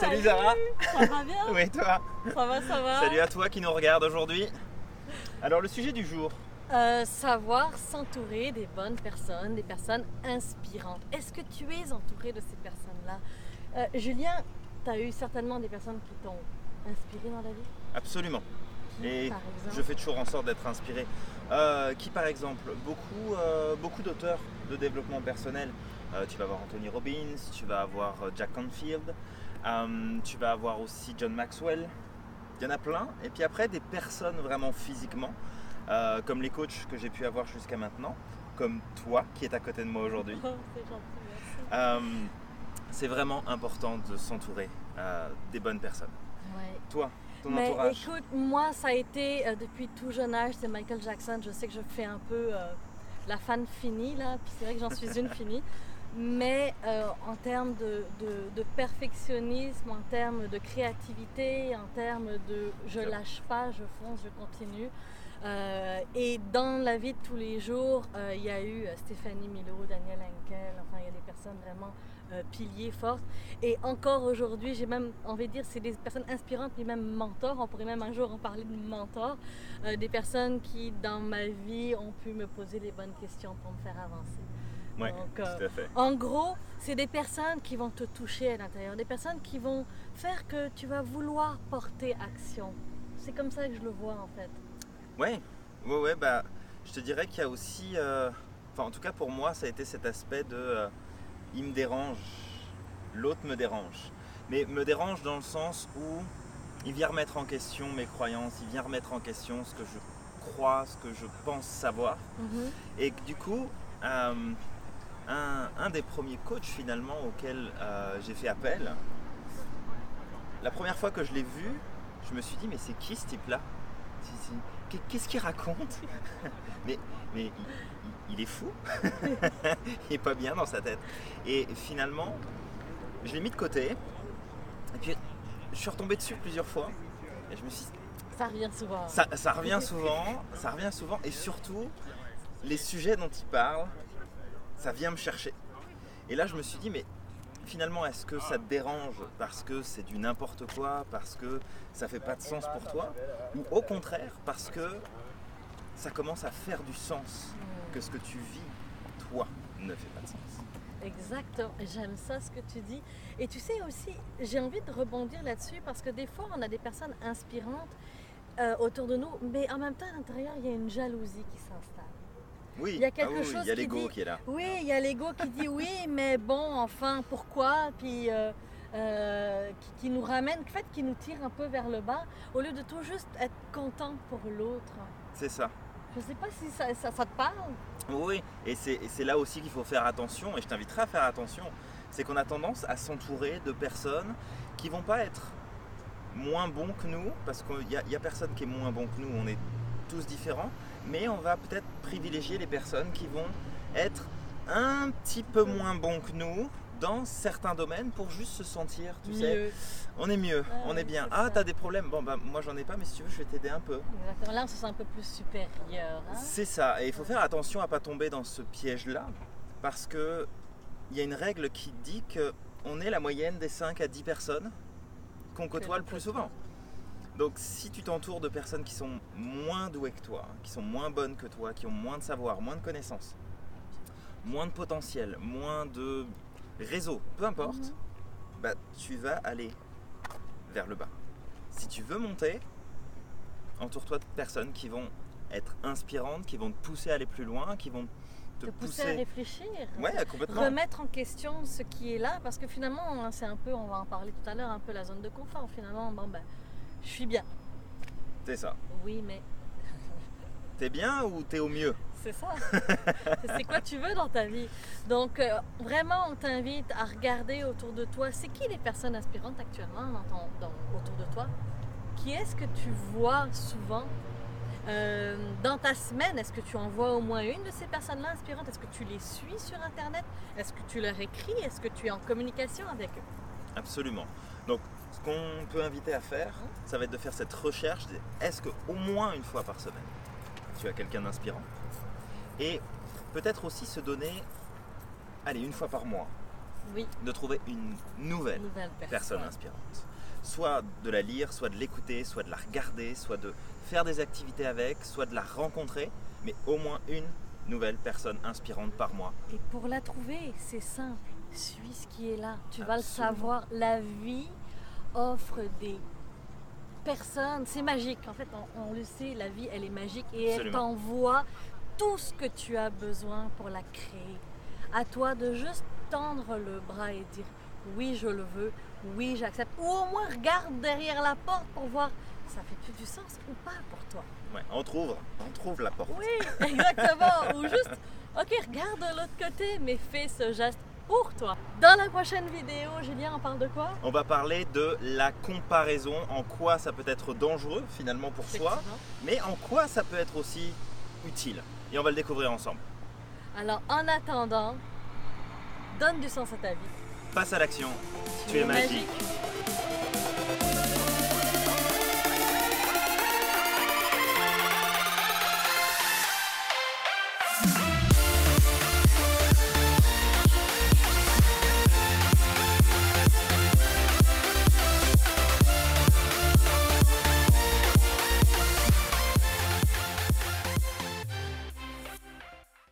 Salut Zara Ça va bien Oui, toi Ça va, ça va Salut à toi qui nous regarde aujourd'hui. Alors, le sujet du jour. Euh, savoir s'entourer des bonnes personnes, des personnes inspirantes. Est-ce que tu es entouré de ces personnes-là? Euh, Julien, tu as eu certainement des personnes qui t'ont inspiré dans la vie? Absolument. Qui, Et je fais toujours en sorte d'être inspiré. Euh, qui, par exemple? Beaucoup, beaucoup d'auteurs de développement personnel. Tu vas avoir Anthony Robbins, tu vas avoir Jack Canfield, euh, tu vas avoir aussi John Maxwell. Il y en a plein. Et puis après, des personnes vraiment physiquement, euh, comme les coachs que j'ai pu avoir jusqu'à maintenant, comme toi qui est à côté de moi aujourd'hui. Oh, c'est gentil, merci. Euh, c'est vraiment important de s'entourer des bonnes personnes. Ouais. Toi, ton Mais entourage? écoute, moi, ça a été depuis tout jeune âge, c'est Michael Jackson. Je sais que je fais un peu la fan finie, là, puis c'est vrai que j'en suis une finie. Mais euh, en termes de, de- de perfectionnisme, en termes de créativité, en termes de je lâche pas, je fonce, je continue. Euh, et dans la vie de tous les jours, euh, il y a eu Stéphanie Milo, Daniel Henkel, enfin il y a des personnes vraiment piliers, fortes. Et encore aujourd'hui, j'ai même envie de dire, c'est des personnes inspirantes, puis même mentors. On pourrait même un jour en parler de mentors. Des personnes qui, dans ma vie, ont pu me poser les bonnes questions pour me faire avancer. Ouais, Donc, euh, tout à fait. En gros, c'est des personnes qui vont te toucher à l'intérieur, des personnes qui vont faire que tu vas vouloir porter action. C'est comme ça que je le vois en fait. Ouais, ouais, ouais, bah, je te dirais qu'il y a aussi, euh, enfin, en tout cas pour moi, ça a été cet aspect de, euh, il me dérange, l'autre me dérange, mais me dérange dans le sens où il vient remettre en question mes croyances, il vient remettre en question ce que je crois, ce que je pense savoir, et que du coup, euh, des premiers coachs finalement auxquels euh, j'ai fait appel, la première fois que je l'ai vu, je me suis dit mais c'est qui ce type-là? Qu'est-ce qu'il raconte? Mais, mais il, est fou. Il est pas bien dans sa tête. Et finalement, je l'ai mis de côté, et puis je suis retombé dessus plusieurs fois, et je me suis dit, Ça revient souvent. ça, ça revient souvent, ça revient souvent, et surtout, les sujets dont il parle, ça vient me chercher. Et là, je me suis dit, mais finalement, est-ce que ça te dérange parce que c'est du n'importe quoi, parce que ça fait pas de sens pour toi, ou au contraire, parce que ça commence à faire du sens, que ce que tu vis, toi, ne fait pas de sens? Exactement, j'aime ça ce que tu dis. Et tu sais aussi, j'ai envie de rebondir là-dessus parce que des fois, on a des personnes inspirantes euh, autour de nous, mais en même temps, à l'intérieur, il y a une jalousie qui s'installe. Oui, Il y a ah quelque oui, chose il y a qui l'ego dit- qui est là. Oui, il y a l'ego qui dit oui, mais bon, enfin, pourquoi? Puis euh, euh, qui, qui nous ramène, en fait, qui nous tire un peu vers le bas, au lieu de tout juste être content pour l'autre. C'est ça. Je sais pas si ça, ça, ça te parle. Oui, et c'est là aussi qu'il faut faire attention, et je t'inviterai à faire attention, c'est qu'on a tendance à s'entourer de personnes qui vont pas être moins bons que nous, parce qu'il n'y a personne qui est moins bon que nous, on est tous différents, mais on va peut-être privilégier les personnes qui vont être un petit peu moins bons que nous dans certains domaines pour juste se sentir, tu sais, Mieux. on est mieux, Ah on est bien. Ah, t'as des problèmes Bon, bah moi j'en ai pas, mais si tu veux, je vais t'aider un peu. Exactement. Là, on se sent un peu plus supérieur. hein. C'est ça, et il faut faire attention à pas tomber dans ce piège-là, parce que il y a une règle qui dit que on est la moyenne des 5 à 10 personnes qu'on côtoie le plus souvent. Donc si tu t'entoures de personnes qui sont moins douées que toi, qui sont moins bonnes que toi, qui ont moins de savoir, moins de connaissances, moins de potentiel, moins de réseau, peu importe, Mhm. bah, tu vas aller vers le bas. Si tu veux monter, entoure-toi de personnes qui vont être inspirantes, qui vont te pousser à aller plus loin, qui vont te, Te pousser à réfléchir. Ouais, complètement. remettre en question ce qui est là parce que finalement hein, c'est un peu on va en parler tout à l'heure un peu la zone de confort finalement bon ben je suis bien. C'est ça. oui mais T'es bien ou t'es au mieux? C'est ça. C'est quoi tu veux dans ta vie? Donc euh, vraiment on t'invite à regarder autour de toi. C'est qui les personnes inspirantes actuellement dans ton, dans- autour de toi? Qui est-ce que tu vois souvent? Euh, dans ta semaine, est-ce que tu en vois au moins une de ces personnes-là inspirantes Est-ce que tu les suis sur Internet? Est-ce que tu leur écris? Est-ce que tu es en communication avec eux? Absolument. Donc, ce qu'on peut inviter à faire, ça va être de faire cette recherche. Est-ce que au moins une fois par semaine, tu as quelqu'un d'inspirant Et peut-être aussi se donner, allez, une fois par mois, Oui, de trouver une nouvelle nouvelle personne. personne inspirante. soit de la lire, soit de l'écouter, soit de la regarder, soit de faire des activités avec, soit de la rencontrer, mais au moins une nouvelle personne inspirante par mois. Et pour la trouver, c'est simple. Suis ce qui est là. Tu vas le savoir. La vie offre des personnes. C'est magique. En fait, on, on le sait, la vie, elle est magique et elle t'envoie tout ce que tu as besoin pour la créer. À toi de juste tendre le bras et dire oui, je le veux, oui, j'accepte. Ou au moins regarde derrière la porte pour voir ça fait plus du sens ou pas pour toi. Ouais, on trouve, on trouve la porte. Oui, exactement. Ou juste, ok, regarde de l'autre côté, mais fais ce geste pour toi. Dans la prochaine vidéo, Julien, on parle de quoi? On va parler de la comparaison, en quoi ça peut être dangereux finalement pour soi, mais en quoi ça peut être aussi utile. Et on va le découvrir ensemble. Alors, en attendant, donne du sens à ta vie. Passe à l'action, tu es magique.